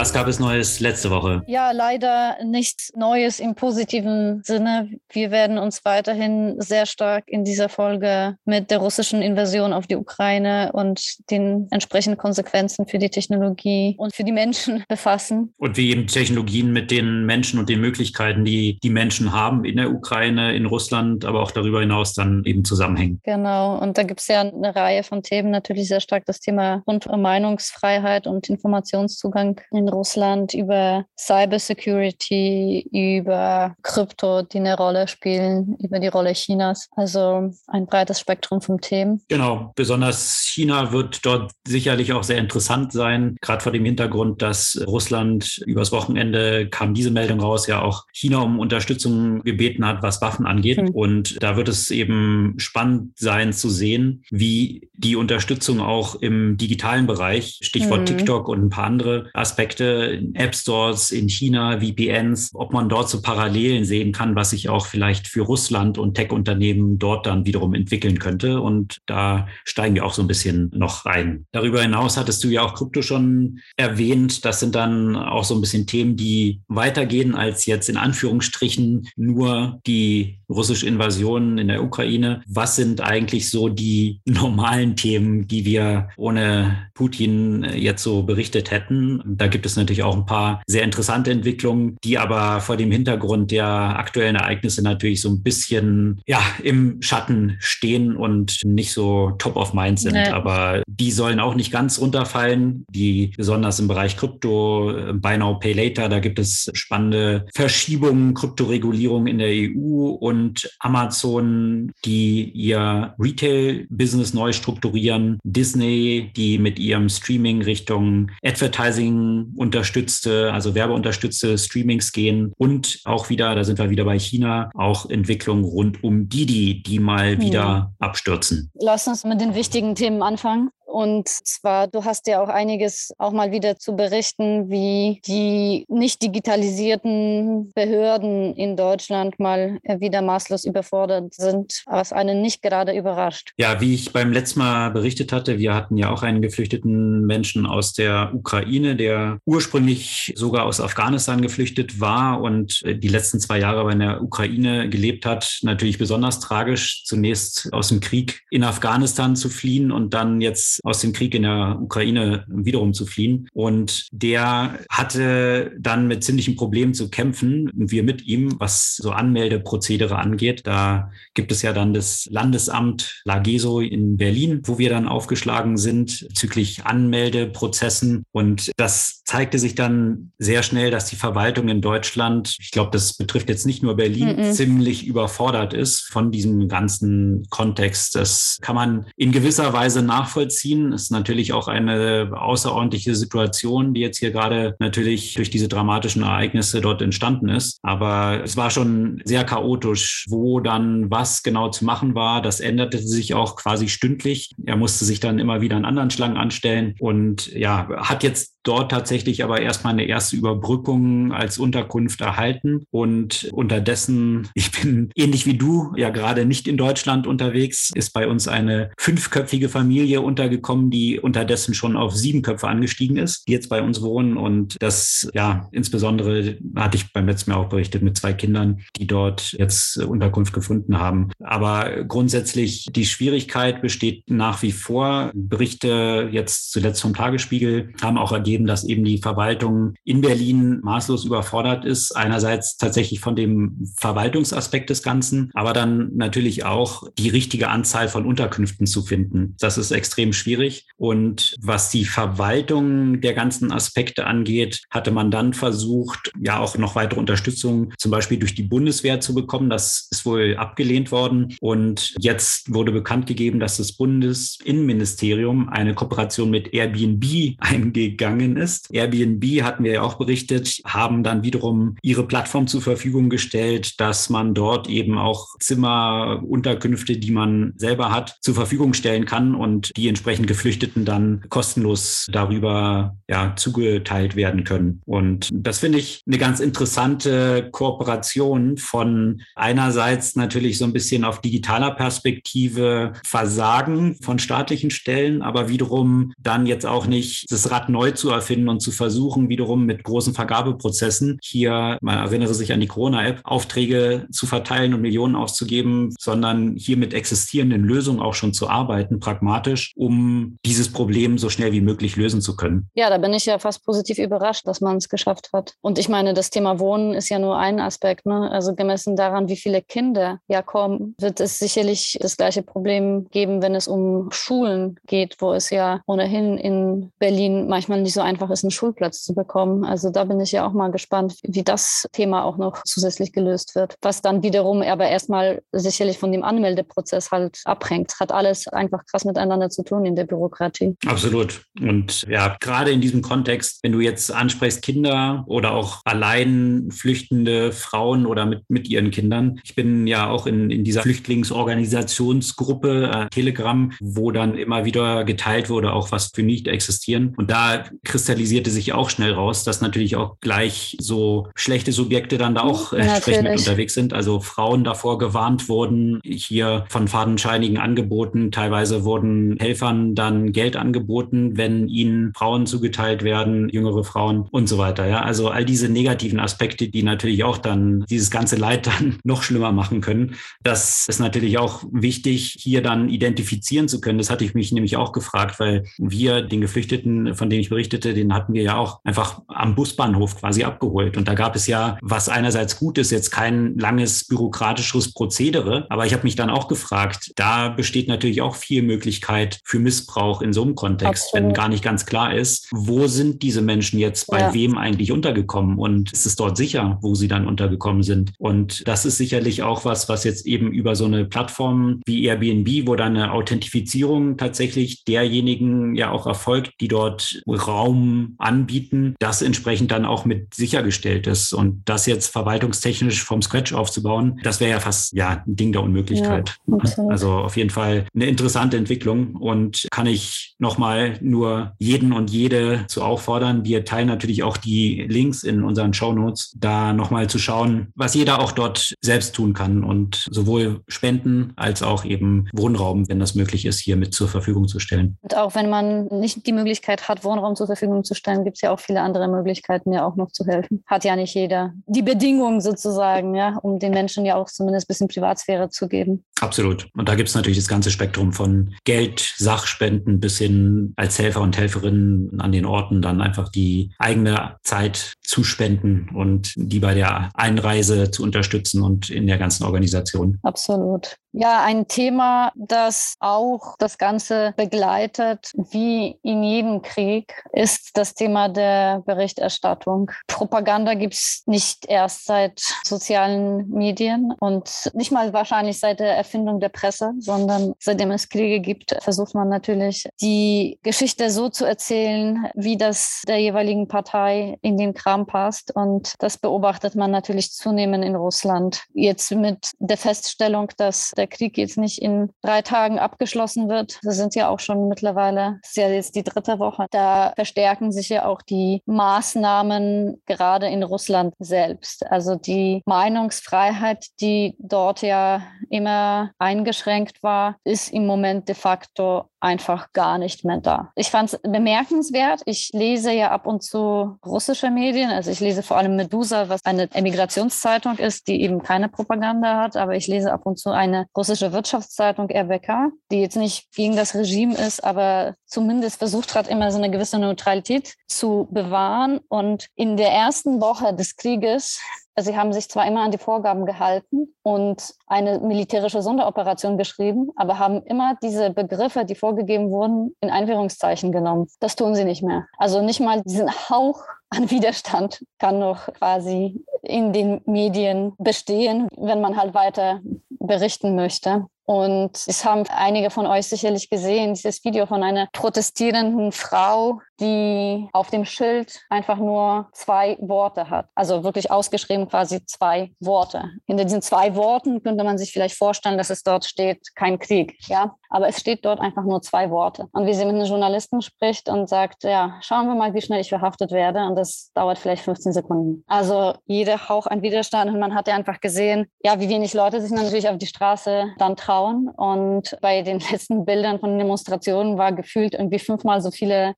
Was gab es Neues letzte Woche? Ja, leider nichts Neues im positiven Sinne. Wir werden uns weiterhin sehr stark in dieser Folge mit der russischen Invasion auf die Ukraine und den entsprechenden Konsequenzen für die Technologie und für die Menschen befassen. Und wie eben Technologien mit den Menschen und den Möglichkeiten, die die Menschen haben in der Ukraine, in Russland, aber auch darüber hinaus dann eben zusammenhängen. Genau. Und da gibt es ja eine Reihe von Themen, natürlich sehr stark das Thema rund um Meinungsfreiheit und Informationszugang in Russland, über Cybersecurity, über Krypto, die eine Rolle spielen, über die Rolle Chinas. Also ein breites Spektrum von Themen. Genau, besonders China wird dort sicherlich auch sehr interessant sein, gerade vor dem Hintergrund, dass Russland übers Wochenende kam diese Meldung raus, ja auch China um Unterstützung gebeten hat, was Waffen angeht. Mhm. Und da wird es eben spannend sein zu sehen, wie die Unterstützung auch im digitalen Bereich, Stichwort mhm. TikTok und ein paar andere Aspekte, Aspekte, App Stores in China, VPNs, ob man dort so Parallelen sehen kann, was sich auch vielleicht für Russland und Tech-Unternehmen dort dann wiederum entwickeln könnte. Und da steigen wir auch so ein bisschen noch rein. Darüber hinaus hattest du ja auch Krypto schon erwähnt. Das sind dann auch so ein bisschen Themen, die weitergehen als jetzt in Anführungsstrichen nur die russische Invasion in der Ukraine. Was sind eigentlich so die normalen Themen, die wir ohne Putin jetzt so berichtet hätten? Da gibt es natürlich auch ein paar sehr interessante Entwicklungen, die aber vor dem Hintergrund der aktuellen Ereignisse natürlich so ein bisschen ja, im Schatten stehen und nicht so top of mind sind. Nee. Aber die sollen auch nicht ganz runterfallen, die besonders im Bereich Krypto, äh, Buy Now, Pay Later, da gibt es spannende Verschiebungen, Kryptoregulierung in der EU und Amazon, die ihr Retail-Business neu strukturieren, Disney, die mit ihrem Streaming Richtung Advertising unterstützte, also werbeunterstützte Streamings gehen und auch wieder, da sind wir wieder bei China, auch Entwicklungen rund um Didi, die mal hm. wieder abstürzen. Lass uns mit den wichtigen Themen anfangen. Und zwar, du hast ja auch einiges auch mal wieder zu berichten, wie die nicht digitalisierten Behörden in Deutschland mal wieder maßlos überfordert sind, was einen nicht gerade überrascht. Ja, wie ich beim letzten Mal berichtet hatte, wir hatten ja auch einen geflüchteten Menschen aus der Ukraine, der ursprünglich sogar aus Afghanistan geflüchtet war und die letzten zwei Jahre aber in der Ukraine gelebt hat. Natürlich besonders tragisch, zunächst aus dem Krieg in Afghanistan zu fliehen und dann jetzt aus dem Krieg in der Ukraine wiederum zu fliehen. Und der hatte dann mit ziemlichen Problemen zu kämpfen und wir mit ihm, was so Anmeldeprozedere angeht. Da gibt es ja dann das Landesamt Lageso in Berlin, wo wir dann aufgeschlagen sind bezüglich Anmeldeprozessen. Und das zeigte sich dann sehr schnell, dass die Verwaltung in Deutschland, ich glaube, das betrifft jetzt nicht nur Berlin, mm -mm. ziemlich überfordert ist von diesem ganzen Kontext. Das kann man in gewisser Weise nachvollziehen ziehen. Ist natürlich auch eine außerordentliche Situation, die jetzt hier gerade natürlich durch diese dramatischen Ereignisse dort entstanden ist. Aber es war schon sehr chaotisch, wo dann was genau zu machen war. Das änderte sich auch quasi stündlich. Er musste sich dann immer wieder an anderen Schlangen anstellen und ja, hat jetzt dort tatsächlich aber erstmal eine erste Überbrückung als Unterkunft erhalten. Und unterdessen, ich bin ähnlich wie du, ja gerade nicht in Deutschland unterwegs, ist bei uns eine fünfköpfige Familie untergekommen, die unterdessen schon auf sieben Köpfe angestiegen ist, die jetzt bei uns wohnen. Und das, ja, insbesondere hatte ich beim letzten Mal auch berichtet mit zwei Kindern, die dort jetzt Unterkunft gefunden haben. Aber grundsätzlich die Schwierigkeit besteht nach wie vor. Berichte jetzt zuletzt vom Tagesspiegel haben auch ergeben, dass eben die Verwaltung in Berlin maßlos überfordert ist. Einerseits tatsächlich von dem Verwaltungsaspekt des Ganzen, aber dann natürlich auch die richtige Anzahl von Unterkünften zu finden. Das ist extrem schwierig. Und was die Verwaltung der ganzen Aspekte angeht, hatte man dann versucht, ja auch noch weitere Unterstützung zum Beispiel durch die Bundeswehr zu bekommen. Das ist wohl abgelehnt worden. Und jetzt wurde bekannt gegeben, dass das Bundesinnenministerium eine Kooperation mit Airbnb eingegangen gegangen ist. Airbnb hatten wir ja auch berichtet, haben dann wiederum ihre Plattform zur Verfügung gestellt, dass man dort eben auch Zimmer, Unterkünfte, die man selber hat, zur Verfügung stellen kann und die entsprechend Geflüchteten dann kostenlos darüber ja, zugeteilt werden können. Und das finde ich eine ganz interessante Kooperation von einerseits natürlich so ein bisschen auf digitaler Perspektive Versagen von staatlichen Stellen, aber wiederum dann jetzt auch nicht das Rad neu zu erfinden und zu versuchen, wiederum mit großen Vergabeprozessen hier, man erinnere sich an die Corona-App, Aufträge zu verteilen und Millionen auszugeben, sondern hier mit existierenden Lösungen auch schon zu arbeiten, pragmatisch, um dieses Problem so schnell wie möglich lösen zu können. Ja, da bin ich ja fast positiv überrascht, dass man es geschafft hat. Und ich meine, das Thema Wohnen ist ja nur ein Aspekt. Ne? Also gemessen daran, wie viele Kinder ja kommen, wird es sicherlich das gleiche Problem geben, wenn es um Schulen geht, wo es ja ohnehin in Berlin manchmal nicht so einfach ist, einen Schulplatz zu bekommen. Also da bin ich ja auch mal gespannt, wie das Thema auch noch zusätzlich gelöst wird. Was dann wiederum aber erstmal sicherlich von dem Anmeldeprozess halt abhängt. Hat alles einfach krass miteinander zu tun in der Bürokratie. Absolut. Und ja, gerade in diesem Kontext, wenn du jetzt ansprichst, Kinder oder auch allein flüchtende Frauen oder mit, mit ihren Kindern. Ich bin ja auch in, in dieser Flüchtlingsorganisationsgruppe äh, Telegram, wo dann immer wieder geteilt wurde, auch was für nicht existieren. Und da kristallisierte sich auch schnell raus, dass natürlich auch gleich so schlechte Subjekte dann da auch äh, entsprechend mit unterwegs sind. Also Frauen davor gewarnt wurden, hier von fadenscheinigen Angeboten. Teilweise wurden Helfern dann Geld angeboten, wenn ihnen Frauen zugeteilt werden, jüngere Frauen und so weiter. Ja, also all diese negativen Aspekte, die natürlich auch dann dieses ganze Leid dann noch schlimmer machen können. Das ist natürlich auch wichtig, hier dann identifizieren zu können. Das hatte ich mich nämlich auch gefragt, weil wir den Geflüchteten, von denen ich berichtete, den hatten wir ja auch einfach am Busbahnhof quasi abgeholt. Und da gab es ja, was einerseits gut ist, jetzt kein langes bürokratisches Prozedere. Aber ich habe mich dann auch gefragt, da besteht natürlich auch viel Möglichkeit für Missbrauch in so einem Kontext, Absolut. wenn gar nicht ganz klar ist, wo sind diese Menschen jetzt bei ja. wem eigentlich untergekommen und ist es dort sicher, wo sie dann untergekommen sind. Und das ist sicherlich auch was, was jetzt eben über so eine Plattform wie Airbnb, wo dann eine Authentifizierung tatsächlich derjenigen ja auch erfolgt, die dort Raum anbieten, das entsprechend dann auch mit sichergestellt ist. Und das jetzt verwaltungstechnisch vom Scratch aufzubauen, das wäre ja fast ja ein Ding der Unmöglichkeit. Ja, also auf jeden Fall eine interessante Entwicklung und kann ich nochmal nur jeden und jede zu auffordern. Wir teilen natürlich auch die Links in unseren Show Notes, da nochmal zu schauen, was jeder auch dort selbst tun kann und sowohl spenden als auch eben Wohnraum, wenn das möglich ist, hier mit zur Verfügung zu stellen. Und auch wenn man nicht die Möglichkeit hat, Wohnraum zur Verfügung zu stellen, gibt es ja auch viele andere Möglichkeiten, ja auch noch zu helfen. Hat ja nicht jeder die Bedingungen sozusagen, ja, um den Menschen ja auch zumindest ein bisschen Privatsphäre zu geben. Absolut. Und da gibt es natürlich das ganze Spektrum von Geld, Sachspenden bis hin als Helfer und Helferinnen an den Orten dann einfach die eigene Zeit zu spenden und die bei der Einreise zu unterstützen und in der ganzen Organisation. Absolut. Ja, ein Thema, das auch das Ganze begleitet, wie in jedem Krieg, ist das Thema der Berichterstattung. Propaganda gibt es nicht erst seit sozialen Medien und nicht mal wahrscheinlich seit der Erfindung der Presse, sondern seitdem es Kriege gibt, versucht man natürlich, die Geschichte so zu erzählen, wie das der jeweiligen Partei in den Kram passt. Und das beobachtet man natürlich zunehmend in Russland. Jetzt mit der Feststellung, dass der Krieg jetzt nicht in drei Tagen abgeschlossen wird. Das sind ja auch schon mittlerweile, das ist ja jetzt die dritte Woche. Da verstärken sich ja auch die Maßnahmen gerade in Russland selbst. Also die Meinungsfreiheit, die dort ja immer eingeschränkt war, ist im Moment de facto einfach gar nicht mehr da. Ich fand es bemerkenswert. Ich lese ja ab und zu russische Medien. Also ich lese vor allem Medusa, was eine Emigrationszeitung ist, die eben keine Propaganda hat. Aber ich lese ab und zu eine russische Wirtschaftszeitung RBK, die jetzt nicht gegen das Regime ist, aber zumindest versucht hat, immer so eine gewisse Neutralität zu bewahren. Und in der ersten Woche des Krieges Sie haben sich zwar immer an die Vorgaben gehalten und eine militärische Sonderoperation geschrieben, aber haben immer diese Begriffe, die vorgegeben wurden, in Einführungszeichen genommen. Das tun sie nicht mehr. Also nicht mal diesen Hauch an Widerstand kann noch quasi in den Medien bestehen, wenn man halt weiter berichten möchte. Und es haben einige von euch sicherlich gesehen, dieses Video von einer protestierenden Frau, die auf dem Schild einfach nur zwei Worte hat. Also wirklich ausgeschrieben quasi zwei Worte. Hinter diesen zwei Worten könnte man sich vielleicht vorstellen, dass es dort steht, kein Krieg. Ja, aber es steht dort einfach nur zwei Worte. Und wie sie mit einem Journalisten spricht und sagt, ja, schauen wir mal, wie schnell ich verhaftet werde. Und das dauert vielleicht 15 Sekunden. Also jeder Hauch an Widerstand. Und man hat ja einfach gesehen, ja, wie wenig Leute sich natürlich auf die Straße dann trauen. Und bei den letzten Bildern von Demonstrationen war gefühlt irgendwie fünfmal so viele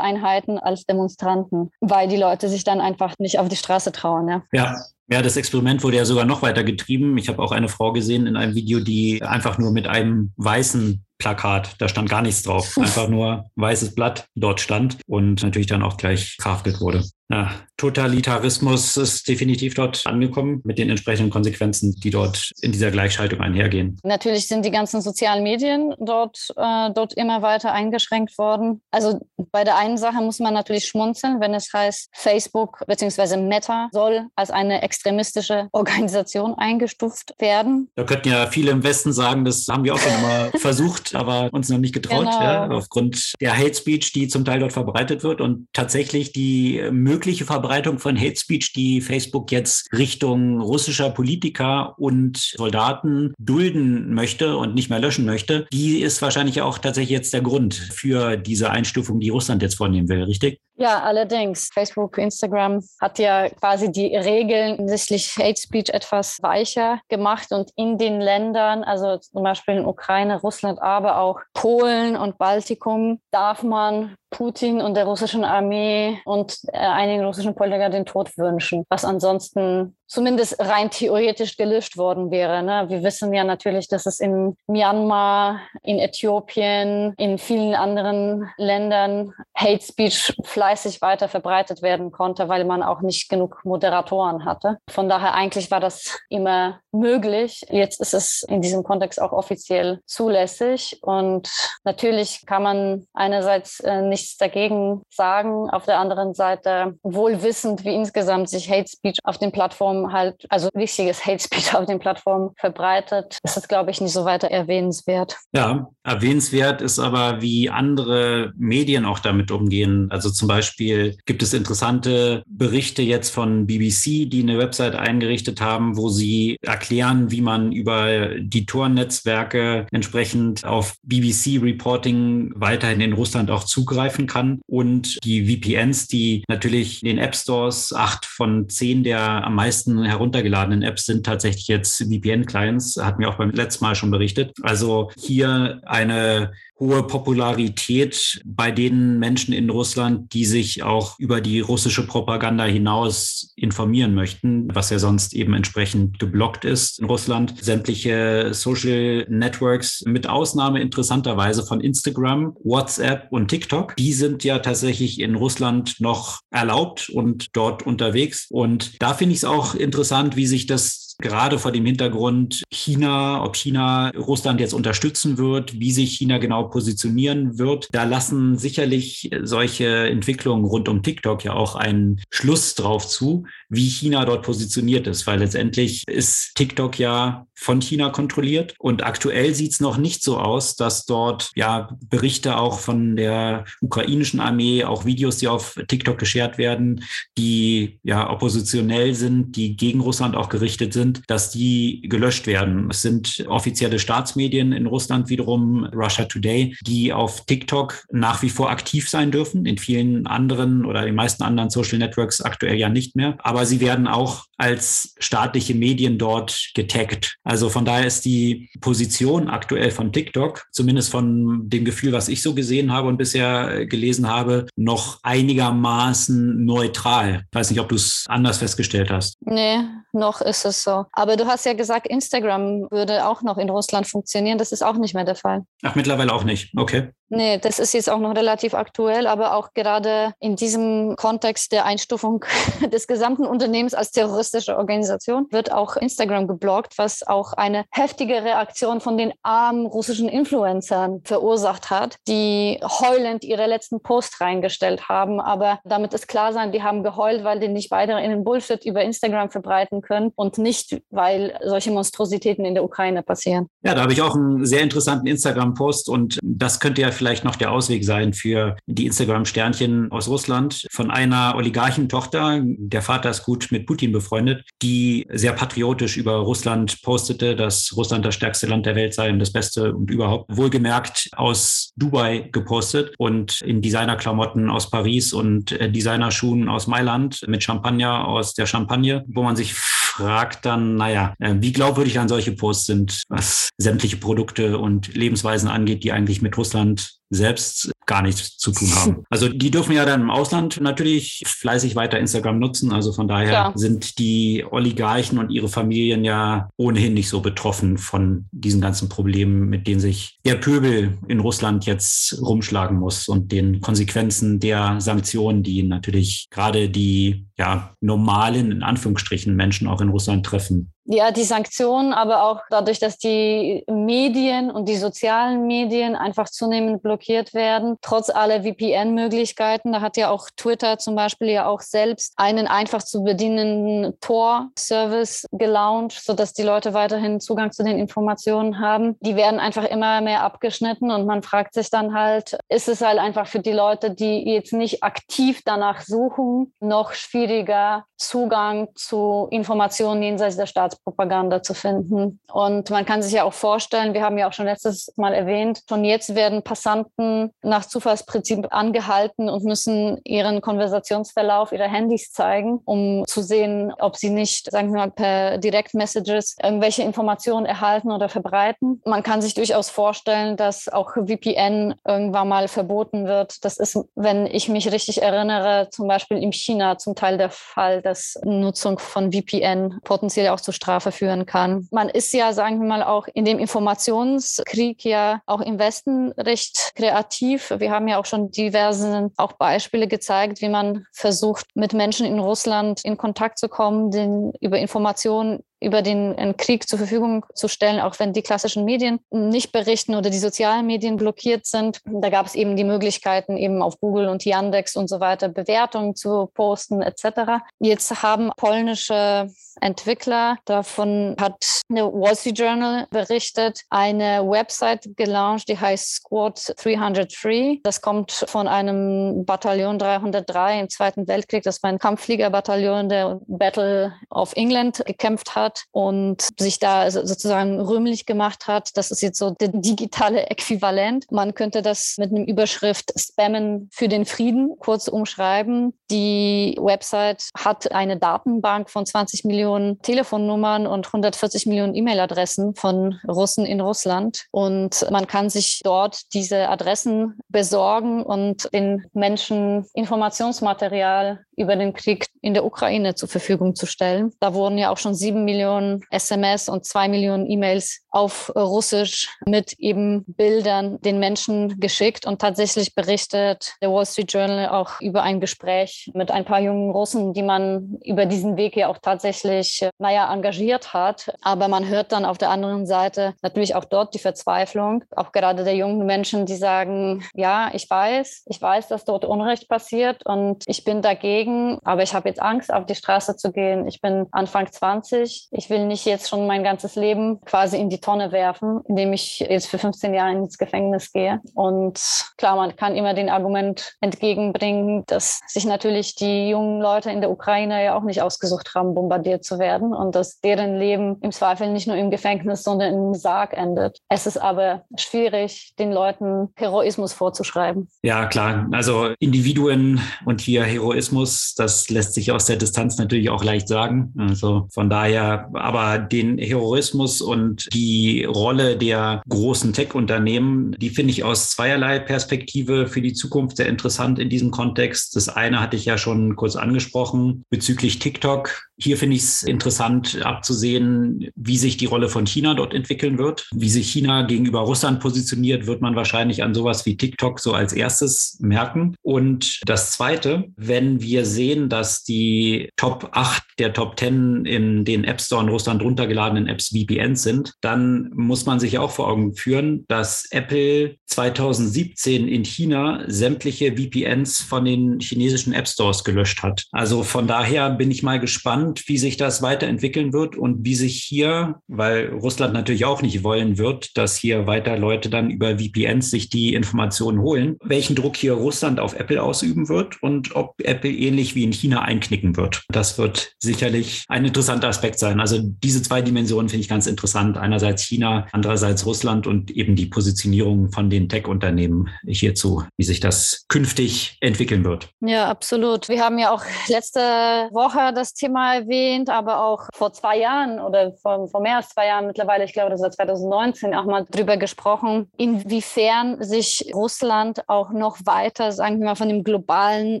Spezialeinheiten als Demonstranten, weil die Leute sich dann einfach nicht auf die Straße trauen. Ja. ja. Ja, das Experiment wurde ja sogar noch weiter getrieben. Ich habe auch eine Frau gesehen in einem Video, die einfach nur mit einem weißen Plakat, da stand gar nichts drauf, einfach nur weißes Blatt dort stand und natürlich dann auch gleich verhaftet wurde. Ja, Totalitarismus ist definitiv dort angekommen mit den entsprechenden Konsequenzen, die dort in dieser Gleichschaltung einhergehen. Natürlich sind die ganzen sozialen Medien dort, äh, dort immer weiter eingeschränkt worden. Also bei der einen Sache muss man natürlich schmunzeln, wenn es heißt, Facebook bzw. Meta soll als eine extremistische Organisation eingestuft werden. Da könnten ja viele im Westen sagen, das haben wir auch schon immer versucht, aber uns noch nicht getraut, genau. ja, aufgrund der Hate Speech, die zum Teil dort verbreitet wird und tatsächlich die Möglichkeit, mögliche Verbreitung von Hate Speech, die Facebook jetzt Richtung russischer Politiker und Soldaten dulden möchte und nicht mehr löschen möchte, die ist wahrscheinlich auch tatsächlich jetzt der Grund für diese Einstufung, die Russland jetzt vornehmen will, richtig? Ja, allerdings. Facebook, Instagram hat ja quasi die Regeln hinsichtlich Hate Speech etwas weicher gemacht und in den Ländern, also zum Beispiel in Ukraine, Russland, aber auch Polen und Baltikum, darf man Putin und der russischen Armee und äh, einigen russischen Politikern den Tod wünschen, was ansonsten zumindest rein theoretisch gelöscht worden wäre. Ne? Wir wissen ja natürlich, dass es in Myanmar, in Äthiopien, in vielen anderen Ländern Hate Speech fleißig weiter verbreitet werden konnte, weil man auch nicht genug Moderatoren hatte. Von daher eigentlich war das immer möglich. Jetzt ist es in diesem Kontext auch offiziell zulässig und natürlich kann man einerseits äh, nichts dagegen sagen, auf der anderen Seite wohl wissend, wie insgesamt sich Hate Speech auf den Plattformen halt, also richtiges Hate Speech auf den Plattformen verbreitet, ist das, glaube ich, nicht so weiter erwähnenswert. Ja, erwähnenswert ist aber, wie andere Medien auch damit umgehen. Also zum Beispiel gibt es interessante Berichte jetzt von BBC, die eine Website eingerichtet haben, wo sie erklären, wie man über die Tor-Netzwerke entsprechend auf BBC-Reporting weiterhin in Russland auch zugreifen kann. Und die VPNs, die natürlich in den App Stores acht von zehn der am meisten heruntergeladenen Apps sind tatsächlich jetzt VPN-Clients, hat mir auch beim letzten Mal schon berichtet. Also hier eine hohe Popularität bei den Menschen in Russland, die sich auch über die russische Propaganda hinaus informieren möchten, was ja sonst eben entsprechend geblockt ist in Russland. Sämtliche Social Networks mit Ausnahme interessanterweise von Instagram, WhatsApp und TikTok, die sind ja tatsächlich in Russland noch erlaubt und dort unterwegs. Und da finde ich es auch interessant, wie sich das gerade vor dem Hintergrund China, ob China Russland jetzt unterstützen wird, wie sich China genau positionieren wird. Da lassen sicherlich solche Entwicklungen rund um TikTok ja auch einen Schluss drauf zu, wie China dort positioniert ist, weil letztendlich ist TikTok ja von China kontrolliert und aktuell sieht es noch nicht so aus, dass dort ja Berichte auch von der ukrainischen Armee, auch Videos, die auf TikTok geschert werden, die ja oppositionell sind, die gegen Russland auch gerichtet sind, sind, dass die gelöscht werden. Es sind offizielle Staatsmedien in Russland wiederum, Russia Today, die auf TikTok nach wie vor aktiv sein dürfen. In vielen anderen oder den meisten anderen Social Networks aktuell ja nicht mehr. Aber sie werden auch als staatliche Medien dort getaggt. Also von daher ist die Position aktuell von TikTok, zumindest von dem Gefühl, was ich so gesehen habe und bisher gelesen habe, noch einigermaßen neutral. Ich weiß nicht, ob du es anders festgestellt hast. Nee, noch ist es so. Aber du hast ja gesagt, Instagram würde auch noch in Russland funktionieren. Das ist auch nicht mehr der Fall. Ach, mittlerweile auch nicht. Okay. Nee, das ist jetzt auch noch relativ aktuell, aber auch gerade in diesem Kontext der Einstufung des gesamten Unternehmens als terroristische Organisation wird auch Instagram geblockt, was auch eine heftige Reaktion von den armen russischen Influencern verursacht hat, die heulend ihre letzten Post reingestellt haben. Aber damit ist klar sein, die haben geheult, weil die nicht weiter in den Bullshit über Instagram verbreiten können und nicht, weil solche Monstrositäten in der Ukraine passieren. Ja, da habe ich auch einen sehr interessanten Instagram-Post und das könnte ja vielleicht noch der Ausweg sein für die Instagram-Sternchen aus Russland von einer Oligarchentochter. Der Vater ist gut mit Putin befreundet, die sehr patriotisch über Russland postete, dass Russland das stärkste Land der Welt sei und das Beste und überhaupt. Wohlgemerkt aus Dubai gepostet und in Designerklamotten aus Paris und äh, Designerschuhen aus Mailand mit Champagner aus der Champagne, wo man sich fragt dann, naja, äh, wie glaubwürdig dann solche Posts sind, was sämtliche Produkte und Lebensweisen angeht, die eigentlich mit Russland selbst gar nichts zu tun haben. Also die dürfen ja dann im Ausland natürlich fleißig weiter Instagram nutzen. Also von daher ja. sind die Oligarchen und ihre Familien ja ohnehin nicht so betroffen von diesen ganzen Problemen, mit denen sich der Pöbel in Russland jetzt rumschlagen muss und den Konsequenzen der Sanktionen, die natürlich gerade die ja normalen in Anführungsstrichen Menschen auch in Russland treffen. Ja, die Sanktionen, aber auch dadurch, dass die Medien und die sozialen Medien einfach zunehmend blockiert werden, trotz aller VPN-Möglichkeiten. Da hat ja auch Twitter zum Beispiel ja auch selbst einen einfach zu bedienenden Tor-Service gelauncht, sodass die Leute weiterhin Zugang zu den Informationen haben. Die werden einfach immer mehr abgeschnitten und man fragt sich dann halt, ist es halt einfach für die Leute, die jetzt nicht aktiv danach suchen, noch schwieriger Zugang zu Informationen jenseits der Staats Propaganda zu finden. Und man kann sich ja auch vorstellen, wir haben ja auch schon letztes Mal erwähnt, schon jetzt werden Passanten nach Zufallsprinzip angehalten und müssen ihren Konversationsverlauf ihrer Handys zeigen, um zu sehen, ob sie nicht, sagen wir mal, per Direct-Messages irgendwelche Informationen erhalten oder verbreiten. Man kann sich durchaus vorstellen, dass auch VPN irgendwann mal verboten wird. Das ist, wenn ich mich richtig erinnere, zum Beispiel in China zum Teil der Fall, dass Nutzung von VPN potenziell auch zu Strafe führen kann. Man ist ja, sagen wir mal, auch in dem Informationskrieg ja auch im Westen recht kreativ. Wir haben ja auch schon diverse auch Beispiele gezeigt, wie man versucht, mit Menschen in Russland in Kontakt zu kommen, den über Informationen über den Krieg zur Verfügung zu stellen, auch wenn die klassischen Medien nicht berichten oder die sozialen Medien blockiert sind. Da gab es eben die Möglichkeiten, eben auf Google und Yandex und so weiter Bewertungen zu posten etc. Jetzt haben polnische Entwickler, davon hat eine Wall Street Journal berichtet, eine Website gelauncht, die heißt Squad 303. Das kommt von einem Bataillon 303 im Zweiten Weltkrieg. Das war ein Kampffliegerbataillon, der Battle of England gekämpft hat hat und sich da sozusagen rühmlich gemacht hat. Das ist jetzt so der digitale Äquivalent. Man könnte das mit einem Überschrift Spammen für den Frieden kurz umschreiben. Die Website hat eine Datenbank von 20 Millionen Telefonnummern und 140 Millionen E-Mail-Adressen von Russen in Russland. Und man kann sich dort diese Adressen besorgen und den Menschen Informationsmaterial über den Krieg in der Ukraine zur Verfügung zu stellen. Da wurden ja auch schon sieben Millionen SMS und zwei Millionen E-Mails auf Russisch mit eben Bildern den Menschen geschickt und tatsächlich berichtet der Wall Street Journal auch über ein Gespräch mit ein paar jungen Russen, die man über diesen Weg ja auch tatsächlich, naja, engagiert hat. Aber man hört dann auf der anderen Seite natürlich auch dort die Verzweiflung, auch gerade der jungen Menschen, die sagen, ja, ich weiß, ich weiß, dass dort Unrecht passiert und ich bin dagegen, aber ich habe jetzt Angst, auf die Straße zu gehen. Ich bin Anfang 20. Ich will nicht jetzt schon mein ganzes Leben quasi in die Tonne werfen, indem ich jetzt für 15 Jahre ins Gefängnis gehe. Und klar, man kann immer den Argument entgegenbringen, dass sich natürlich die jungen Leute in der Ukraine ja auch nicht ausgesucht haben, bombardiert zu werden und dass deren Leben im Zweifel nicht nur im Gefängnis, sondern im Sarg endet. Es ist aber schwierig, den Leuten Heroismus vorzuschreiben. Ja, klar. Also Individuen und hier Heroismus, das lässt sich aus der Distanz natürlich auch leicht sagen. Also von daher, aber den Heroismus und die Rolle der großen Tech-Unternehmen, die finde ich aus zweierlei Perspektive für die Zukunft sehr interessant in diesem Kontext. Das eine hatte ich ja schon kurz angesprochen bezüglich TikTok. Hier finde ich es interessant abzusehen, wie sich die Rolle von China dort entwickeln wird. Wie sich China gegenüber Russland positioniert, wird man wahrscheinlich an sowas wie TikTok so als erstes merken. Und das Zweite, wenn wir sehen, dass die Top 8 der Top 10 in den App Store in Russland runtergeladenen Apps VPNs sind, dann muss man sich auch vor Augen führen, dass Apple 2017 in China sämtliche VPNs von den chinesischen App Stores gelöscht hat. Also von daher bin ich mal gespannt, wie sich das weiterentwickeln wird und wie sich hier, weil Russland natürlich auch nicht wollen wird, dass hier weiter Leute dann über VPNs sich die Informationen holen, welchen Druck hier Russland auf Apple ausüben wird und ob Apple ähnlich wie in China einknicken wird. Das wird sicherlich ein interessanter Aspekt sein. Also diese zwei Dimensionen finde ich ganz interessant. Einerseits China, andererseits Russland und eben die Positionierung von den Tech-Unternehmen hierzu, wie sich das künftig entwickeln wird. Ja, absolut. Wir haben ja auch letzte Woche das Thema erwähnt, aber auch vor zwei Jahren oder vor, vor mehr als zwei Jahren mittlerweile, ich glaube, das war 2019, auch mal drüber gesprochen, inwiefern sich Russland auch noch weiter, sagen wir mal, von dem globalen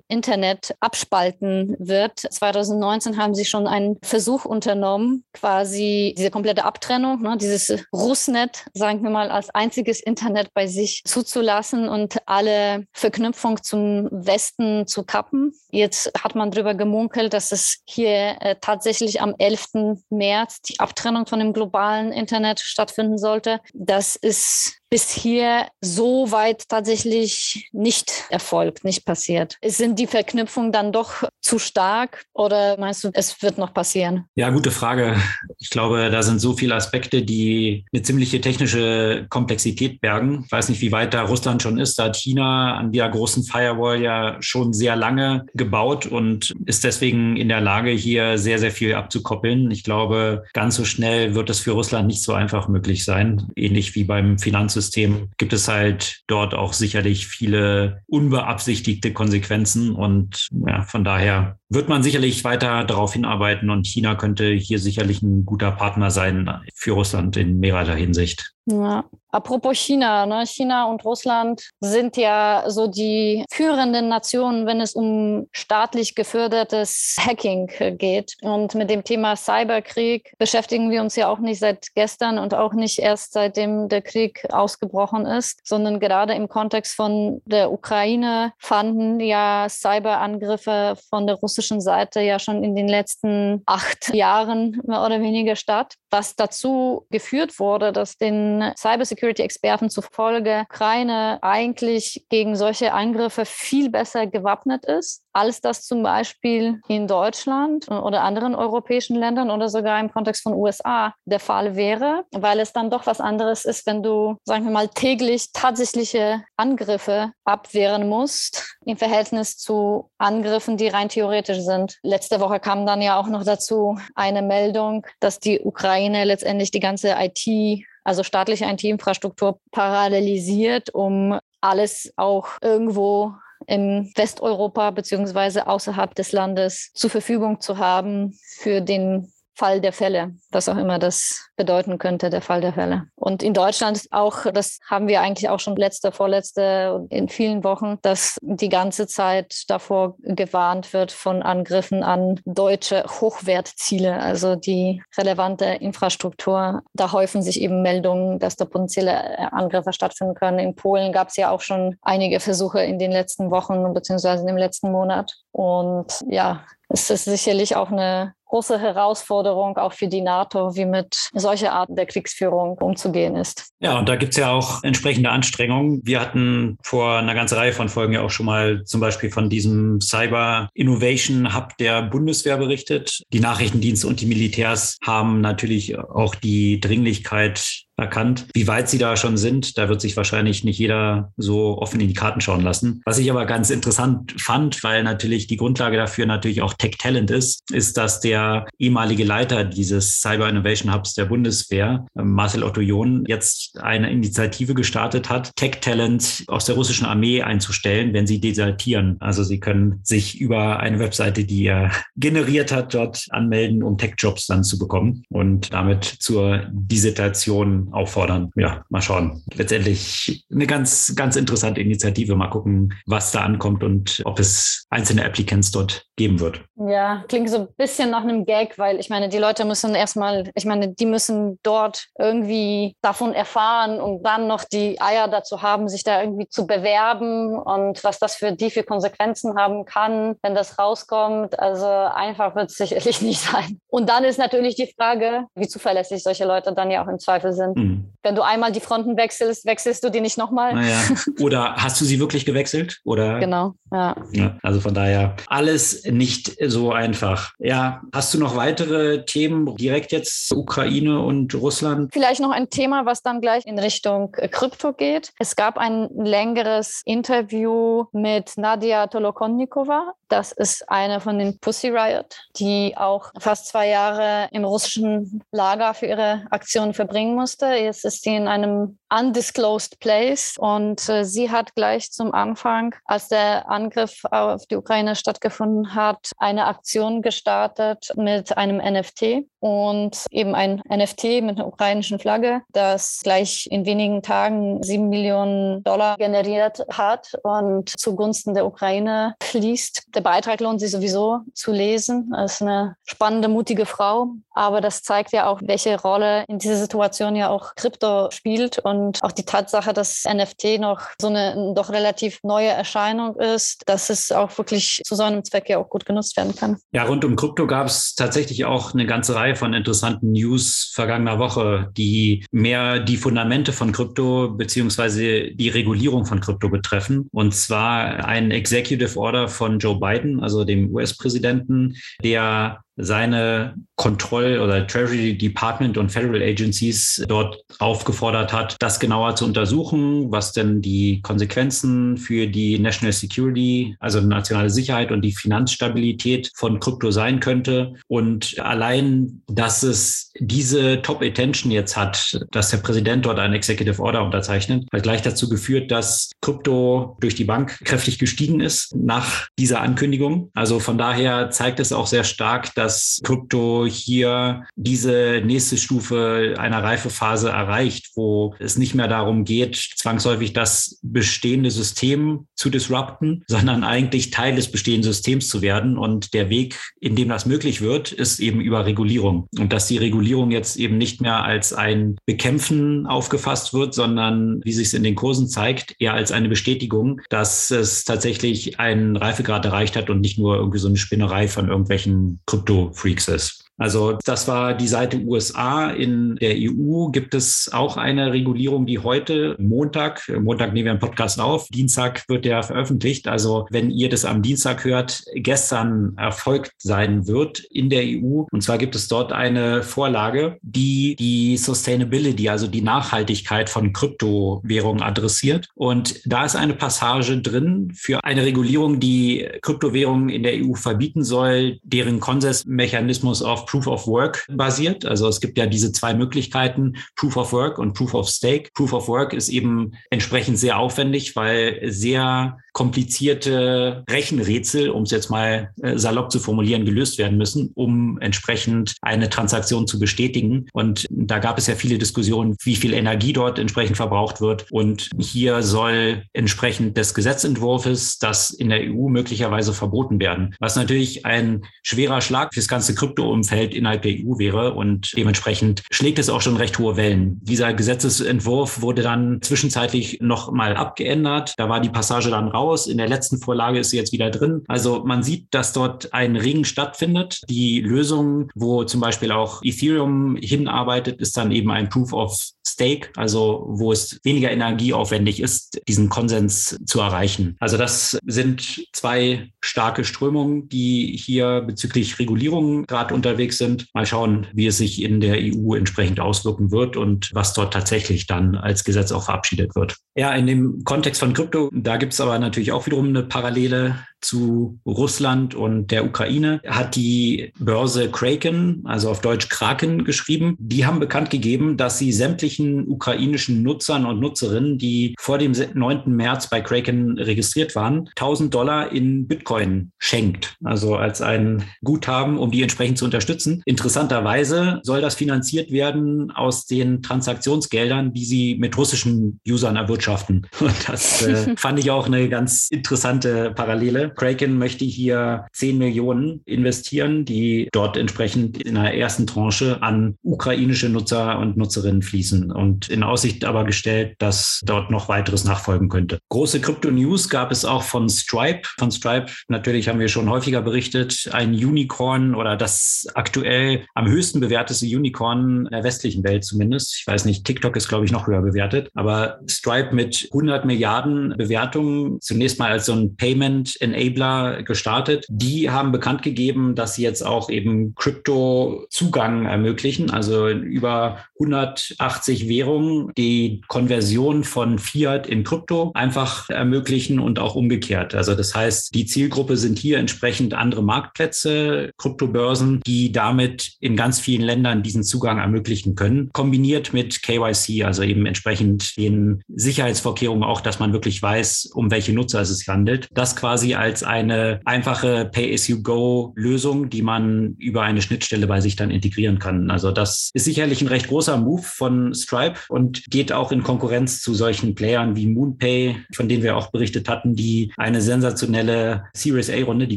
Internet abspalten wird. 2019 haben sie schon einen Versuch unternommen, quasi diese komplette Abtrennung, ne, dieses Russnet, sagen wir mal, als einziges Internet bei sich zuzulassen und alle Verknüpfung zum Westen zu kappen. Jetzt hat man darüber gemunkelt, dass es hier äh, tatsächlich am 11. März die Abtrennung von dem globalen Internet stattfinden sollte. Das ist bis hier so weit tatsächlich nicht erfolgt, nicht passiert. Sind die Verknüpfungen dann doch zu stark oder meinst du, es wird noch passieren? Ja, gute Frage. Ich glaube, da sind so viele Aspekte, die eine ziemliche technische Komplexität bergen. Ich weiß nicht, wie weit da Russland schon ist. Da hat China an der großen Firewall ja schon sehr lange gebaut und ist deswegen in der Lage, hier sehr, sehr viel abzukoppeln. Ich glaube, ganz so schnell wird es für Russland nicht so einfach möglich sein. Ähnlich wie beim Finanz System gibt es halt dort auch sicherlich viele unbeabsichtigte Konsequenzen. Und ja, von daher wird man sicherlich weiter darauf hinarbeiten und China könnte hier sicherlich ein guter Partner sein für Russland in mehrerer Hinsicht. Ja. Apropos China, ne? China und Russland sind ja so die führenden Nationen, wenn es um staatlich gefördertes Hacking geht. Und mit dem Thema Cyberkrieg beschäftigen wir uns ja auch nicht seit gestern und auch nicht erst seitdem der Krieg ausgebrochen ist, sondern gerade im Kontext von der Ukraine fanden ja Cyberangriffe von der russischen Seite ja schon in den letzten acht Jahren mehr oder weniger statt, was dazu geführt wurde, dass den Cybersecurity Security-Experten zufolge Ukraine eigentlich gegen solche Angriffe viel besser gewappnet ist, als das zum Beispiel in Deutschland oder anderen europäischen Ländern oder sogar im Kontext von USA der Fall wäre, weil es dann doch was anderes ist, wenn du, sagen wir mal, täglich tatsächliche Angriffe abwehren musst im Verhältnis zu Angriffen, die rein theoretisch sind. Letzte Woche kam dann ja auch noch dazu eine Meldung, dass die Ukraine letztendlich die ganze IT also staatliche IT-Infrastruktur parallelisiert, um alles auch irgendwo in Westeuropa beziehungsweise außerhalb des Landes zur Verfügung zu haben für den Fall der Fälle, was auch immer das bedeuten könnte, der Fall der Fälle. Und in Deutschland auch, das haben wir eigentlich auch schon letzte, vorletzte, in vielen Wochen, dass die ganze Zeit davor gewarnt wird von Angriffen an deutsche Hochwertziele, also die relevante Infrastruktur. Da häufen sich eben Meldungen, dass da potenzielle Angriffe stattfinden können. In Polen gab es ja auch schon einige Versuche in den letzten Wochen beziehungsweise im letzten Monat. Und ja, es ist sicherlich auch eine große Herausforderung auch für die NATO, wie mit solcher Arten der Kriegsführung umzugehen ist. Ja, und da gibt es ja auch entsprechende Anstrengungen. Wir hatten vor einer ganzen Reihe von Folgen ja auch schon mal zum Beispiel von diesem Cyber Innovation Hub der Bundeswehr berichtet. Die Nachrichtendienste und die Militärs haben natürlich auch die Dringlichkeit erkannt. Wie weit sie da schon sind, da wird sich wahrscheinlich nicht jeder so offen in die Karten schauen lassen. Was ich aber ganz interessant fand, weil natürlich die Grundlage dafür natürlich auch Tech Talent ist, ist, dass der ehemalige Leiter dieses Cyber Innovation Hubs der Bundeswehr, Marcel Otto John, jetzt eine Initiative gestartet hat, Tech Talent aus der russischen Armee einzustellen, wenn sie desertieren. Also sie können sich über eine Webseite, die er generiert hat, dort anmelden, um Tech-Jobs dann zu bekommen und damit zur Dissertation auffordern. Ja, mal schauen. Letztendlich eine ganz, ganz interessante Initiative. Mal gucken, was da ankommt und ob es einzelne Applicants dort geben wird. Ja, klingt so ein bisschen nach einem Gag, weil ich meine, die Leute müssen erstmal, ich meine, die müssen dort irgendwie davon erfahren und dann noch die Eier dazu haben, sich da irgendwie zu bewerben und was das für die für Konsequenzen haben kann, wenn das rauskommt. Also einfach wird es sicherlich nicht sein. Und dann ist natürlich die Frage, wie zuverlässig solche Leute dann ja auch im Zweifel sind. Mhm. Wenn du einmal die Fronten wechselst, wechselst du die nicht nochmal. Naja. Oder hast du sie wirklich gewechselt? Oder? Genau, ja. ja. Also von daher alles nicht so einfach. Ja, hast du noch weitere Themen direkt jetzt Ukraine und Russland? Vielleicht noch ein Thema, was dann gleich in Richtung äh, Krypto geht. Es gab ein längeres Interview mit Nadia Tolokonnikova. Das ist eine von den Pussy Riot, die auch fast zwei Jahre im russischen Lager für ihre Aktion verbringen musste. Jetzt ist sie in einem undisclosed place und äh, sie hat gleich zum Anfang, als der Angriff auf die Ukraine stattgefunden hat, eine Aktion gestartet mit einem NFT und eben ein NFT mit einer ukrainischen Flagge, das gleich in wenigen Tagen sieben Millionen Dollar generiert hat und zugunsten der Ukraine fließt. Der Beitrag lohnt sich sowieso zu lesen. Das ist eine spannende, mutige Frau, aber das zeigt ja auch, welche Rolle in dieser Situation ja auch Krypto spielt und auch die Tatsache, dass NFT noch so eine doch relativ neue Erscheinung ist, dass es auch wirklich zu so einem Zweck ja auch gut genutzt werden kann. Ja, rund um Krypto gab es tatsächlich auch eine ganze Reihe von interessanten News vergangener Woche, die mehr die Fundamente von Krypto beziehungsweise die Regulierung von Krypto betreffen. Und zwar ein Executive Order von Joe Biden, also dem US-Präsidenten, der seine Kontroll- oder Treasury Department und Federal Agencies dort aufgefordert hat, das genauer zu untersuchen, was denn die Konsequenzen für die National Security, also nationale Sicherheit und die Finanzstabilität von Krypto sein könnte. Und allein, dass es diese Top Attention jetzt hat, dass der Präsident dort einen Executive Order unterzeichnet, hat gleich dazu geführt, dass Krypto durch die Bank kräftig gestiegen ist nach dieser Ankündigung. Also von daher zeigt es auch sehr stark, dass dass Krypto hier diese nächste Stufe einer Reifephase erreicht, wo es nicht mehr darum geht, zwangsläufig das bestehende System zu disrupten, sondern eigentlich Teil des bestehenden Systems zu werden. Und der Weg, in dem das möglich wird, ist eben über Regulierung. Und dass die Regulierung jetzt eben nicht mehr als ein Bekämpfen aufgefasst wird, sondern, wie sich es in den Kursen zeigt, eher als eine Bestätigung, dass es tatsächlich einen Reifegrad erreicht hat und nicht nur irgendwie so eine Spinnerei von irgendwelchen Krypto Freaks ist. Also das war die Seite USA. In der EU gibt es auch eine Regulierung, die heute Montag, Montag nehmen wir einen Podcast auf, Dienstag wird der veröffentlicht. Also wenn ihr das am Dienstag hört, gestern erfolgt sein wird in der EU. Und zwar gibt es dort eine Vorlage, die die Sustainability, also die Nachhaltigkeit von Kryptowährungen adressiert. Und da ist eine Passage drin für eine Regulierung, die Kryptowährungen in der EU verbieten soll, deren Konsensmechanismus auf Proof of Work basiert. Also es gibt ja diese zwei Möglichkeiten, Proof of Work und Proof of Stake. Proof of Work ist eben entsprechend sehr aufwendig, weil sehr komplizierte Rechenrätsel, um es jetzt mal äh, salopp zu formulieren, gelöst werden müssen, um entsprechend eine Transaktion zu bestätigen. Und da gab es ja viele Diskussionen, wie viel Energie dort entsprechend verbraucht wird. Und hier soll entsprechend des Gesetzentwurfs das in der EU möglicherweise verboten werden, was natürlich ein schwerer Schlag fürs ganze Kryptoumfeld innerhalb der EU wäre. Und dementsprechend schlägt es auch schon recht hohe Wellen. Dieser Gesetzesentwurf wurde dann zwischenzeitlich noch mal abgeändert. Da war die Passage dann raus raus. In der letzten Vorlage ist sie jetzt wieder drin. Also man sieht, dass dort ein Ring stattfindet. Die Lösung, wo zum Beispiel auch Ethereum hinarbeitet, ist dann eben ein Proof of Stake, also wo es weniger energieaufwendig ist, diesen Konsens zu erreichen. Also das sind zwei starke Strömungen, die hier bezüglich Regulierung gerade unterwegs sind. Mal schauen, wie es sich in der EU entsprechend auswirken wird und was dort tatsächlich dann als Gesetz auch verabschiedet wird. Ja, in dem Kontext von Krypto, da gibt es aber natürlich auch wiederum eine Parallele zu Russland und der Ukraine hat die Börse Kraken, also auf Deutsch Kraken geschrieben. Die haben bekannt gegeben, dass sie sämtlichen ukrainischen Nutzern und Nutzerinnen, die vor dem 9. März bei Kraken registriert waren, 1000 Dollar in Bitcoin schenkt. Also als ein Guthaben, um die entsprechend zu unterstützen. Interessanterweise soll das finanziert werden aus den Transaktionsgeldern, die sie mit russischen Usern erwirtschaften. Und das äh, fand ich auch eine ganz interessante Parallele Kraken möchte hier 10 Millionen investieren, die dort entsprechend in einer ersten Tranche an ukrainische Nutzer und Nutzerinnen fließen und in Aussicht aber gestellt, dass dort noch weiteres nachfolgen könnte. Große Krypto-News gab es auch von Stripe. Von Stripe natürlich haben wir schon häufiger berichtet, ein Unicorn oder das aktuell am höchsten bewertete Unicorn der westlichen Welt zumindest. Ich weiß nicht, TikTok ist, glaube ich, noch höher bewertet, aber Stripe mit 100 Milliarden Bewertungen, zunächst mal als so ein Payment Enabler gestartet. Die haben bekannt gegeben, dass sie jetzt auch eben Krypto-Zugang ermöglichen, also über 180 Währungen die Konversion von Fiat in Krypto einfach ermöglichen und auch umgekehrt. Also das heißt, die Zielgruppe sind hier entsprechend andere Marktplätze, Kryptobörsen, die damit in ganz vielen Ländern diesen Zugang ermöglichen können, kombiniert mit KYC, also eben entsprechend den Sicherheitsvorkehrungen auch, dass man wirklich weiß, um welche Nutzer es sich handelt. Das quasi als eine einfache Pay-as-you-go-Lösung, die man über eine Schnittstelle bei sich dann integrieren kann. Also das ist sicherlich ein recht großer Move von Stripe und geht auch in Konkurrenz zu solchen Playern wie MoonPay, von denen wir auch berichtet hatten, die eine sensationelle Series A-Runde, die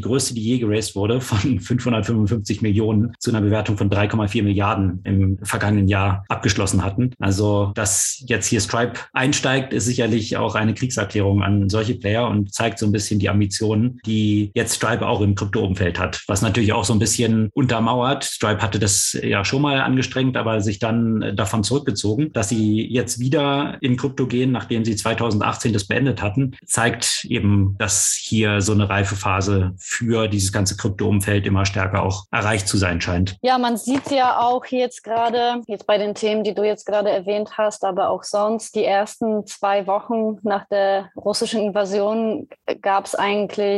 größte, die je geraced wurde, von 555 Millionen zu einer Bewertung von 3,4 Milliarden im vergangenen Jahr abgeschlossen hatten. Also, dass jetzt hier Stripe einsteigt, ist sicherlich auch eine Kriegserklärung an solche Player und zeigt so ein bisschen die Ambitionen, die jetzt Stripe auch im Krypto-Umfeld hat. Was natürlich auch so ein bisschen untermauert. Stripe hatte das ja schon mal angestrengt, aber sich dann davon zurückgezogen, dass sie jetzt wieder in Krypto gehen, nachdem sie 2018 das beendet hatten, zeigt eben, dass hier so eine reife Phase für dieses ganze Krypto-Umfeld immer stärker auch erreicht zu sein scheint. Ja, man sieht ja auch jetzt gerade, jetzt bei den Themen, die du jetzt gerade erwähnt hast, aber auch sonst, die ersten zwei Wochen nach der russischen Invasion gab es eigentlich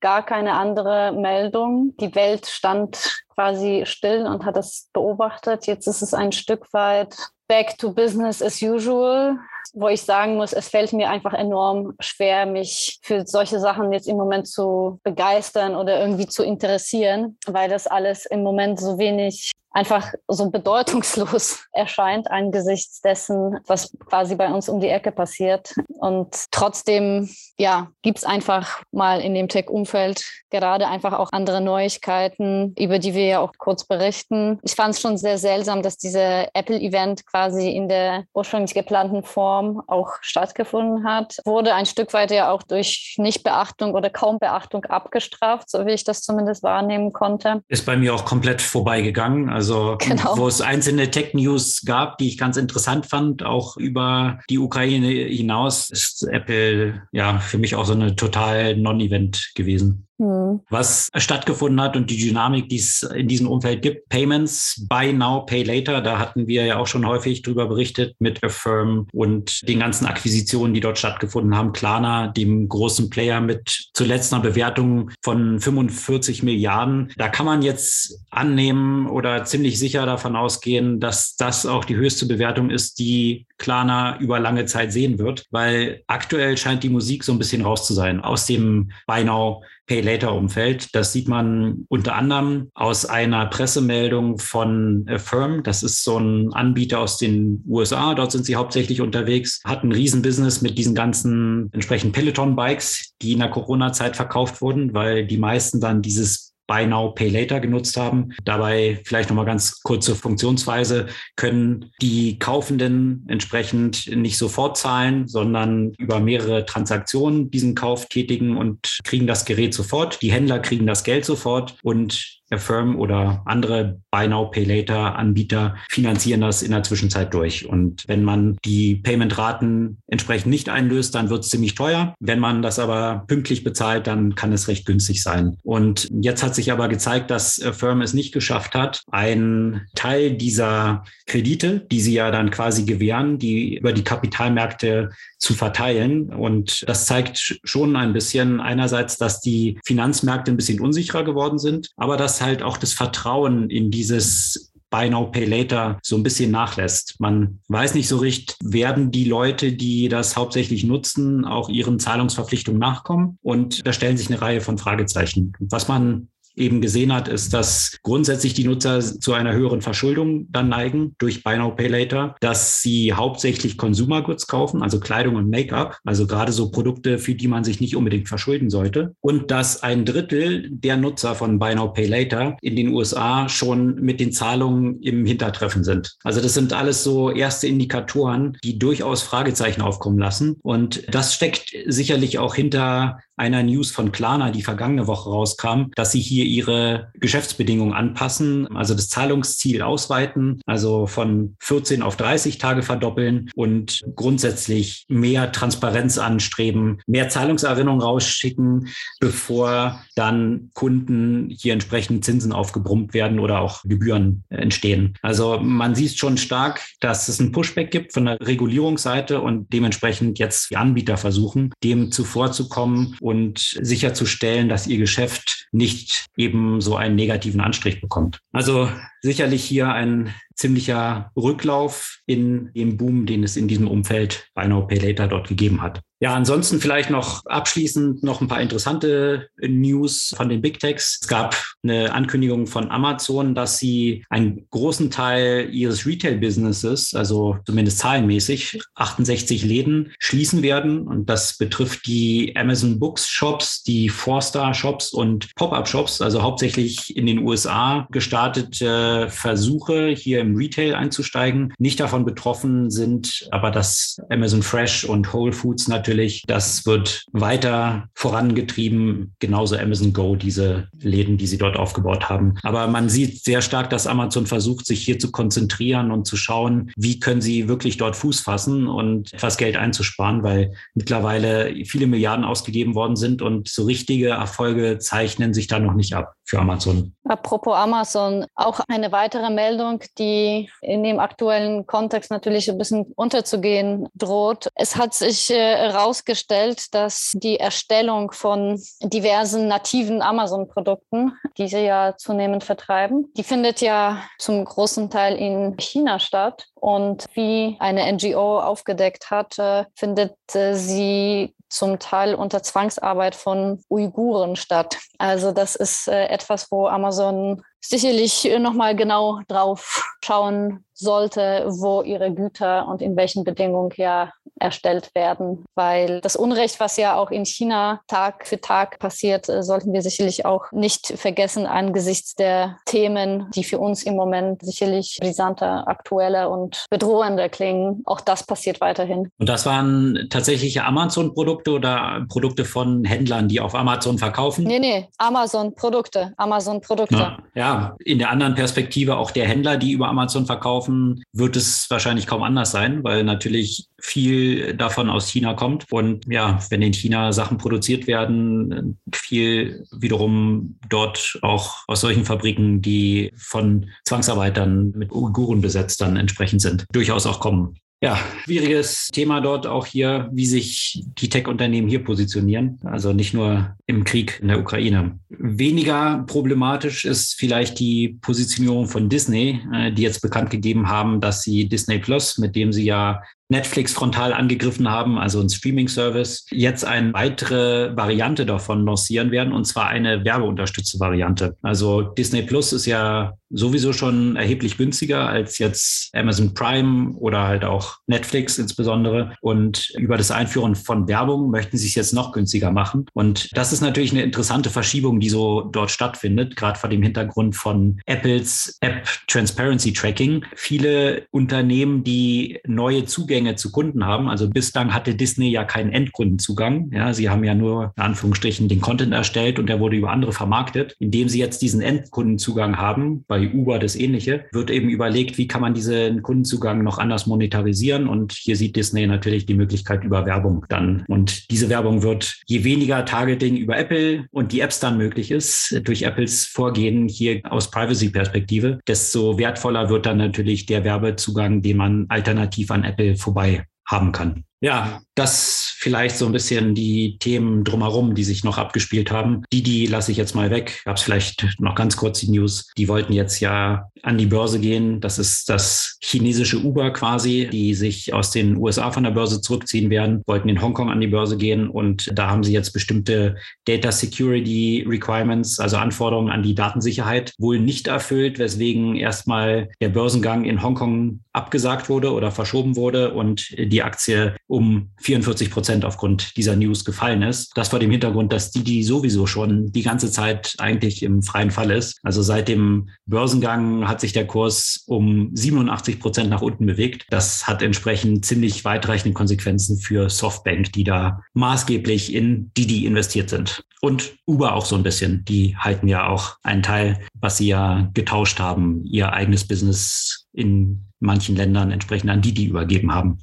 gar keine andere Meldung. Die Welt stand quasi still und hat das beobachtet. Jetzt ist es ein Stück weit back to business as usual, wo ich sagen muss, es fällt mir einfach enorm schwer, mich für solche Sachen jetzt im Moment zu begeistern oder irgendwie zu interessieren, weil das alles im Moment so wenig einfach so bedeutungslos erscheint angesichts dessen, was quasi bei uns um die Ecke passiert. Und trotzdem, ja, gibt es einfach mal in dem Tech-Umfeld gerade einfach auch andere Neuigkeiten, über die wir ja auch kurz berichten. Ich fand es schon sehr seltsam, dass dieser Apple-Event quasi in der ursprünglich geplanten Form auch stattgefunden hat. Wurde ein Stück weit ja auch durch Nichtbeachtung oder kaum Beachtung abgestraft, so wie ich das zumindest wahrnehmen konnte. Ist bei mir auch komplett vorbeigegangen. Also genau. wo es einzelne Tech-News gab, die ich ganz interessant fand, auch über die Ukraine hinaus, ist Apple ja für mich auch so eine total Non-Event gewesen. Mhm. Was stattgefunden hat und die Dynamik, die es in diesem Umfeld gibt. Payments, Buy Now, Pay Later, da hatten wir ja auch schon häufig drüber berichtet mit Affirm und den ganzen Akquisitionen, die dort stattgefunden haben. Klarna, dem großen Player mit zuletzt einer Bewertung von 45 Milliarden. Da kann man jetzt annehmen oder ziemlich sicher davon ausgehen, dass das auch die höchste Bewertung ist, die Klarna über lange Zeit sehen wird, weil aktuell scheint die Musik so ein bisschen raus zu sein aus dem Buy Now Pay-Later-Umfeld. Das sieht man unter anderem aus einer Pressemeldung von Affirm. Das ist so ein Anbieter aus den USA. Dort sind sie hauptsächlich unterwegs, hat ein Riesenbusiness mit diesen ganzen entsprechenden Peloton-Bikes, die in der Corona-Zeit verkauft wurden, weil die meisten dann dieses Buy Now, Pay Later genutzt haben. Dabei vielleicht nochmal ganz kurze Funktionsweise, können die Kaufenden entsprechend nicht sofort zahlen, sondern über mehrere Transaktionen diesen Kauf tätigen und kriegen das Gerät sofort. Die Händler kriegen das Geld sofort und Affirm oder andere Buy Now, Pay Later Anbieter finanzieren das in der Zwischenzeit durch. Und wenn man die Payment-Raten entsprechend nicht einlöst, dann wird es ziemlich teuer. Wenn man das aber pünktlich bezahlt, dann kann es recht günstig sein. Und jetzt hat sich aber gezeigt, dass Affirm es nicht geschafft hat, einen Teil dieser Kredite, die sie ja dann quasi gewähren, die über die Kapitalmärkte zu verteilen. Und das zeigt schon ein bisschen einerseits, dass die Finanzmärkte ein bisschen unsicherer geworden sind, aber dass halt auch das Vertrauen in dieses Buy Now, Pay Later so ein bisschen nachlässt. Man weiß nicht so richtig, werden die Leute, die das hauptsächlich nutzen, auch ihren Zahlungsverpflichtungen nachkommen? Und da stellen sich eine Reihe von Fragezeichen. Was man eben gesehen hat, ist, dass grundsätzlich die Nutzer zu einer höheren Verschuldung dann neigen durch Buy Now Pay Later, dass sie hauptsächlich Consumer Goods kaufen, also Kleidung und Make-up, also gerade so Produkte, für die man sich nicht unbedingt verschulden sollte. Und dass ein Drittel der Nutzer von Buy Now Pay Later in den USA schon mit den Zahlungen im Hintertreffen sind. Also das sind alles so erste Indikatoren, die durchaus Fragezeichen aufkommen lassen. Und das steckt sicherlich auch hinter einer News von Klarna, die vergangene Woche rauskam, dass sie hier ihre Geschäftsbedingungen anpassen, also das Zahlungsziel ausweiten, also von 14 auf 30 Tage verdoppeln und grundsätzlich mehr Transparenz anstreben, mehr Zahlungserinnerungen rausschicken, bevor dann Kunden hier entsprechend Zinsen aufgebrummt werden oder auch Gebühren entstehen. Also man sieht schon stark, dass es einen Pushback gibt von der Regulierungsseite und dementsprechend jetzt die Anbieter versuchen, dem zuvorzukommen sicherzustellen, dass ihr Geschäft nicht eben so einen negativen Anstrich bekommt. Also sicherlich hier ein ziemlicher Rücklauf in dem Boom, den es in diesem Umfeld bei No Pay Later dort gegeben hat. Ja, ansonsten vielleicht noch abschließend noch ein paar interessante News von den Big Techs. Es gab eine Ankündigung von Amazon, dass sie einen großen Teil ihres Retail-Businesses, also zumindest zahlenmäßig, 68 Läden schließen werden. Und das betrifft die Amazon Books Shops, die Four-Star Shops und Pop-up Shops, also hauptsächlich in den USA gestartete Versuche, hier im Retail einzusteigen. Nicht davon betroffen sind aber das Amazon Fresh und Whole Foods natürlich das wird weiter vorangetrieben, genauso Amazon Go, diese Läden, die sie dort aufgebaut haben. Aber man sieht sehr stark, dass Amazon versucht, sich hier zu konzentrieren und zu schauen, wie können sie wirklich dort Fuß fassen und etwas Geld einzusparen, weil mittlerweile viele Milliarden ausgegeben worden sind und so richtige Erfolge zeichnen sich da noch nicht ab für Amazon. Apropos Amazon, auch eine weitere Meldung, die in dem aktuellen Kontext natürlich ein bisschen unterzugehen droht. Es hat sich herausgestellt, äh, dass die Erstellung von diversen nativen Amazon-Produkten, die sie ja zunehmend vertreiben, die findet ja zum großen Teil in China statt. Und wie eine NGO aufgedeckt hat, findet äh, sie zum Teil unter Zwangsarbeit von Uiguren statt. Also das ist äh, etwas, wo Amazon sicherlich äh, nochmal genau drauf schauen sollte, wo ihre Güter und in welchen Bedingungen ja erstellt werden. Weil das Unrecht, was ja auch in China Tag für Tag passiert, äh, sollten wir sicherlich auch nicht vergessen angesichts der Themen, die für uns im Moment sicherlich brisanter, aktueller und bedrohender klingen. Auch das passiert weiterhin. Und das waren tatsächliche Amazon-Produkte oder Produkte von Händlern, die auf Amazon verkaufen? Nee, nee, Amazon-Produkte. Amazon-Produkte. Ja, ja, in der anderen Perspektive auch der Händler, die über Amazon verkaufen, wird es wahrscheinlich kaum anders sein, weil natürlich viel davon aus China kommt. Und ja, wenn in China Sachen produziert werden, viel wiederum dort auch aus solchen Fabriken, die von Zwangsarbeitern mit Uiguren besetzt dann entsprechend sind, durchaus auch kommen. Ja, schwieriges Thema dort auch hier, wie sich die Tech-Unternehmen hier positionieren. Also nicht nur im Krieg in der Ukraine. Weniger problematisch ist vielleicht die Positionierung von Disney, äh, die jetzt bekannt gegeben haben, dass sie Disney Plus, mit dem sie ja Netflix frontal angegriffen haben, also ein Streaming-Service, jetzt eine weitere Variante davon lancieren werden, und zwar eine werbeunterstützte Variante. Also Disney Plus ist ja sowieso schon erheblich günstiger als jetzt Amazon Prime oder halt auch Netflix insbesondere. Und über das Einführen von Werbung möchten sie es jetzt noch günstiger machen. Und das ist natürlich eine interessante Verschiebung, die so dort stattfindet, gerade vor dem Hintergrund von Apples App Transparency Tracking. Viele Unternehmen, die neue Zugänge Zugänge zu Kunden haben. Also bislang hatte Disney ja keinen Endkundenzugang. Ja, sie haben ja nur in Anführungsstrichen den Content erstellt und der wurde über andere vermarktet. Indem sie jetzt diesen Endkundenzugang haben, bei Uber das ähnliche, wird eben überlegt, wie kann man diesen Kundenzugang noch anders monetarisieren. Und hier sieht Disney natürlich die Möglichkeit über Werbung dann. Und diese Werbung wird, je weniger Targeting über Apple und die Apps dann möglich ist, durch Apples Vorgehen hier aus Privacy-Perspektive, desto wertvoller wird dann natürlich der Werbezugang, den man alternativ an Apple vorbei haben kann. Ja, das vielleicht so ein bisschen die Themen drumherum, die sich noch abgespielt haben. Die, die lasse ich jetzt mal weg. Gab es vielleicht noch ganz kurz die News. Die wollten jetzt ja an die Börse gehen. Das ist das chinesische Uber quasi, die sich aus den USA von der Börse zurückziehen werden, wollten in Hongkong an die Börse gehen und da haben sie jetzt bestimmte Data Security Requirements, also Anforderungen an die Datensicherheit, wohl nicht erfüllt, weswegen erstmal der Börsengang in Hongkong abgesagt wurde oder verschoben wurde und die Aktie um 44 Prozent aufgrund dieser News gefallen ist. Das vor dem Hintergrund, dass die, die sowieso schon die ganze Zeit eigentlich im freien Fall ist. Also seit dem Börsengang hat sich der Kurs um 87 Prozent nach unten bewegt. Das hat entsprechend ziemlich weitreichende Konsequenzen für Softbank, die da maßgeblich in Didi investiert sind. Und Uber auch so ein bisschen. Die halten ja auch einen Teil, was sie ja getauscht haben, ihr eigenes Business in manchen Ländern entsprechend an Didi übergeben haben.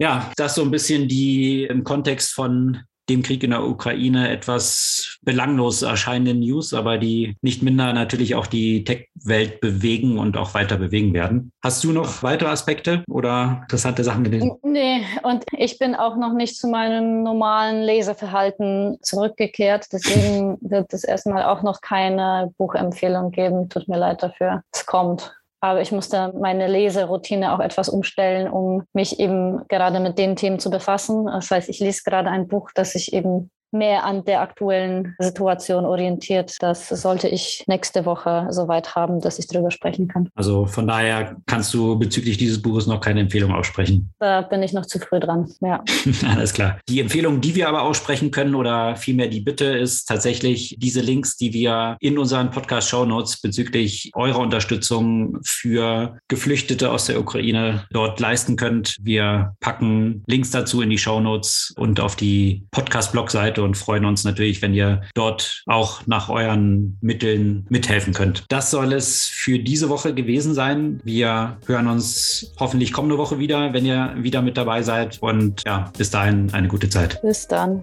Ja, das so ein bisschen die im Kontext von dem Krieg in der Ukraine etwas belanglos erscheinenden News, aber die nicht minder natürlich auch die Tech-Welt bewegen und auch weiter bewegen werden. Hast du noch weitere Aspekte oder interessante Sachen gelesen? Nee, und ich bin auch noch nicht zu meinem normalen Leseverhalten zurückgekehrt. Deswegen wird es erstmal auch noch keine Buchempfehlung geben. Tut mir leid dafür. Es kommt. Aber ich musste meine Leseroutine auch etwas umstellen, um mich eben gerade mit den Themen zu befassen. Das heißt, ich lese gerade ein Buch, das sich eben mehr an der aktuellen Situation orientiert. Das sollte ich nächste Woche soweit haben, dass ich darüber sprechen kann. Also von daher kannst du bezüglich dieses Buches noch keine Empfehlung aussprechen. Da bin ich noch zu früh dran, ja. Alles klar. Die Empfehlung, die wir aber aussprechen können oder vielmehr die Bitte ist tatsächlich diese Links, die wir in unseren Podcast-Show Notes bezüglich eurer Unterstützung für Geflüchtete aus der Ukraine dort leisten könnt. Wir packen Links dazu in die Show Notes und auf die Podcast-Blog-Seite Seite und freuen uns natürlich, wenn ihr dort auch nach euren Mitteln mithelfen könnt. Das soll es für diese Woche gewesen sein. Wir hören uns hoffentlich kommende Woche wieder, wenn ihr wieder mit dabei seid. Und ja, bis dahin eine gute Zeit. Bis dann.